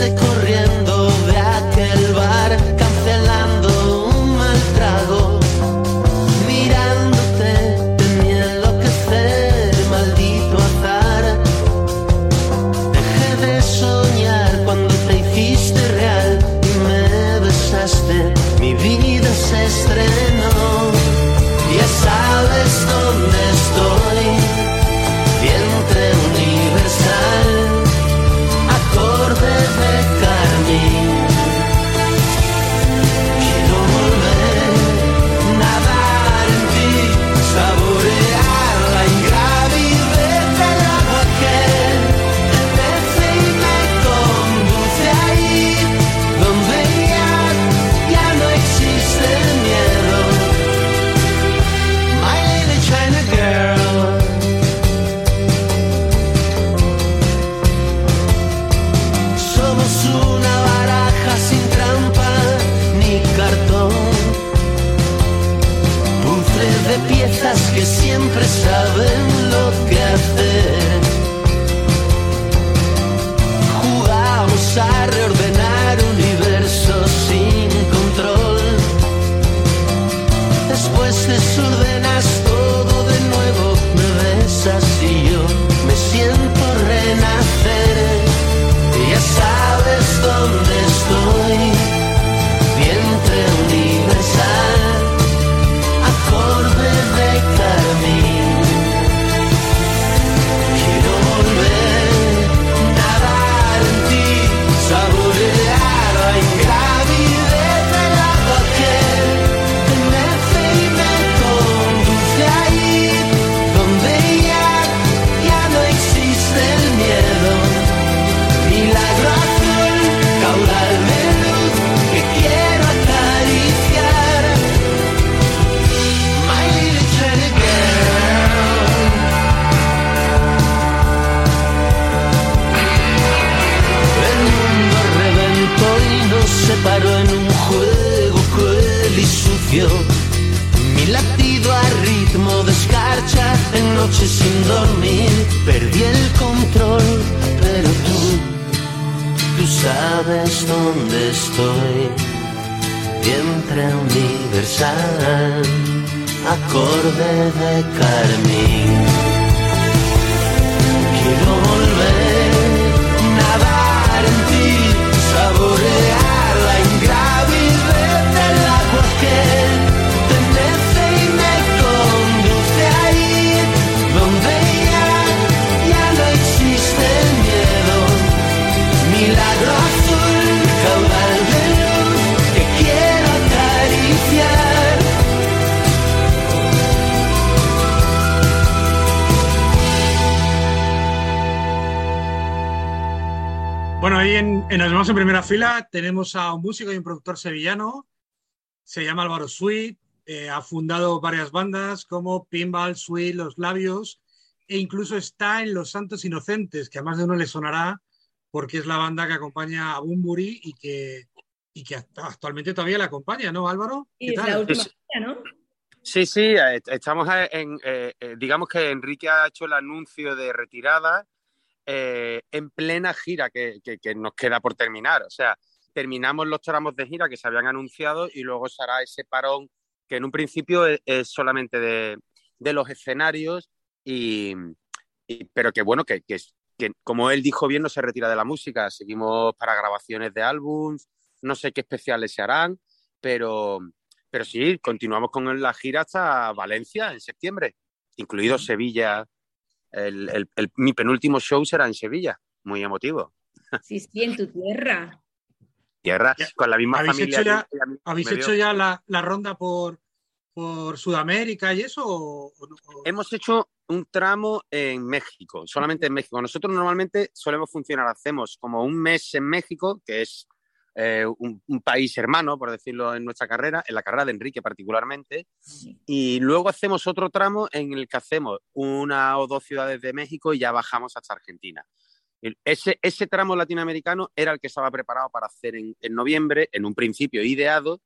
bicycle. Mi latido a ritmo de escarcha, en noches sin dormir, perdí el control, pero tú, tú sabes dónde estoy. Vientre universal, acorde de carmín. Bueno, ahí en, en Nos vemos en primera fila tenemos a un músico y un productor sevillano. Se llama Álvaro Sweet. eh, ha fundado varias bandas como Pinball, Sweet, Los Labios e incluso está en Los Santos Inocentes, que a más de uno le sonará porque es la banda que acompaña a Bumburi y que, y que act- actualmente todavía la acompaña, ¿no, Álvaro? Y ¿Qué es la última ¿no? Sí, sí, eh, estamos en, eh, eh, digamos que Enrique ha hecho el anuncio de retirada eh, en plena gira que, que- que nos queda por terminar. O sea, terminamos los tramos de gira que se habían anunciado y luego se hará ese parón que en un principio es, es solamente de, de los escenarios y, y- pero que bueno, que, que, que como él dijo bien, no se retira de la música. Seguimos para grabaciones de álbums, no sé qué especiales se harán, pero, pero sí, continuamos con la gira hasta Valencia en septiembre, incluido Sevilla. El, el- el- mi penúltimo show será en Sevilla, muy emotivo. Sí, sí, en tu tierra. Tierra, Ya. con la misma ¿Habéis familia. hecho ya- que ¿Habéis hecho ya la, la ronda por, por Sudamérica y eso? o-? O- Hemos hecho un tramo en México, solamente en México. Nosotros normalmente solemos funcionar, hacemos como un mes en México, que es eh, un, un país hermano, por decirlo en nuestra carrera, en la carrera de Enrique particularmente, y luego hacemos otro tramo en el que hacemos una o dos ciudades de México y ya bajamos hasta Argentina. Ese, ese tramo latinoamericano era el que estaba preparado para hacer en, en noviembre, en un principio ideado,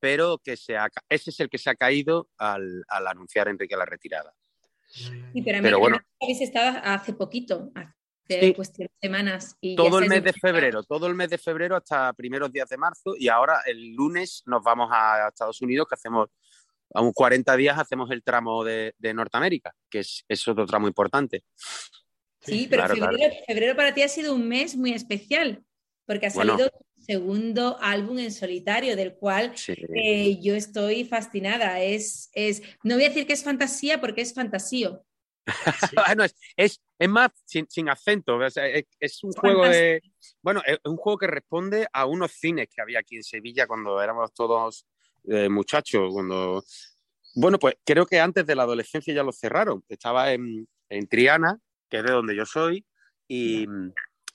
pero que se ha ese es el que se ha caído al, al anunciar Enrique la retirada. Sí, pero, bueno. habéis estado hace poquito, hace Sí. cuestión de semanas. Y ya todo el mes de febrero, todo el mes de febrero hasta primeros días de marzo y ahora el lunes nos vamos a Estados Unidos que hacemos a unos 40 días hacemos el tramo de, de Norteamérica, que es, es otro tramo importante. Sí, pero claro, febrero, febrero para ti ha sido un mes muy especial, porque ha Bueno. salido tu segundo álbum en solitario, del cual Sí. eh, yo estoy fascinada. Es, es, no voy a decir que es fantasía, porque es fantasío. Bueno, es, es, es más sin, sin acento, o sea, es, es un juego de... Bueno, es un juego que responde a unos cines que había aquí en Sevilla cuando éramos todos eh, muchachos, cuando... Bueno, pues creo que antes de la adolescencia ya lo cerraron. Estaba en, en Triana, que es de donde yo soy, y,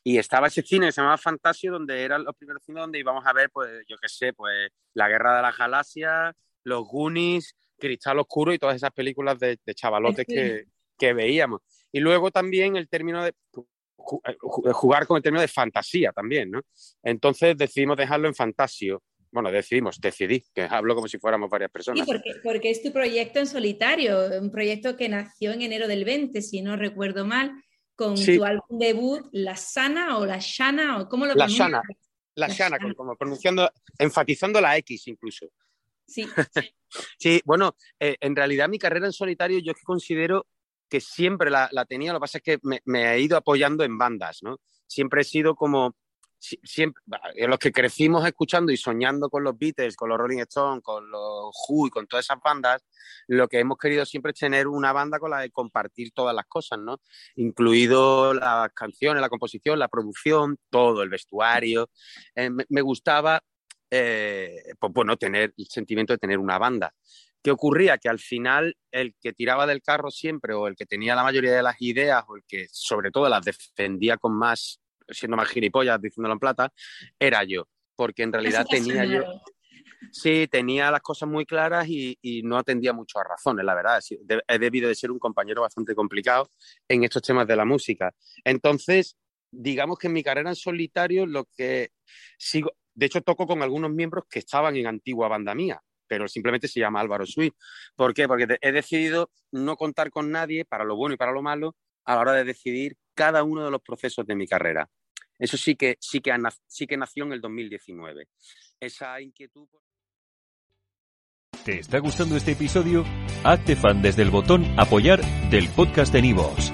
y estaba ese cine que se llamaba Fantasio, donde eran los primeros cines donde íbamos a ver, pues, yo qué sé, pues, La Guerra de las Galaxias, Los Goonies, Cristal Oscuro y todas esas películas de, de chavalotes que, que veíamos. Y luego también el término de ju- ju- jugar con el término de fantasía también, ¿no? Entonces decidimos dejarlo en Fantasio. bueno, decidimos, decidí, que hablo como si fuéramos varias personas. Sí, porque, porque es tu proyecto en solitario, un proyecto que nació en enero del 20, si no recuerdo mal, con tu álbum debut, La Sana o La Shana, o ¿cómo lo La Shana, La, Shana, como pronunciando, enfatizando la X incluso. Sí. sí, bueno, eh, en realidad mi carrera en solitario yo que considero que siempre la, tenía, lo que pasa es que me, me, he ido apoyando en bandas, ¿no? Siempre he sido como siempre, los que crecimos escuchando y soñando con los Beatles, con los Rolling Stones, con los Who y con todas esas bandas, lo que hemos querido siempre es tener una banda con la de compartir todas las cosas, ¿no? Incluido las canciones, la composición, la producción, todo, el vestuario. Eh, me, gustaba, eh, pues tener el sentimiento de tener una banda. ¿Qué ocurría? Que al final el que tiraba del carro siempre, o el que tenía la mayoría de las ideas, o el que sobre todo las defendía con más siendo más gilipollas diciéndolo en plata, era yo, porque en realidad tenía yo... Sí, tenía las cosas muy claras y, no atendía mucho a razones, la verdad. He debido de ser un compañero bastante complicado en estos temas de la música. Entonces, digamos que en mi carrera en solitario, lo que sigo, de hecho, toco con algunos miembros que estaban en antigua banda mía, pero simplemente se llama Álvaro Sweet. ¿Por qué? Porque he decidido no contar con nadie para lo bueno y para lo malo a la hora de decidir cada uno de los procesos de mi carrera. Eso sí que, sí que, sí que nació en el 2019. Esa inquietud. ¿Te está gustando este episodio? Hazte fan desde el botón Apoyar del podcast de Nivos.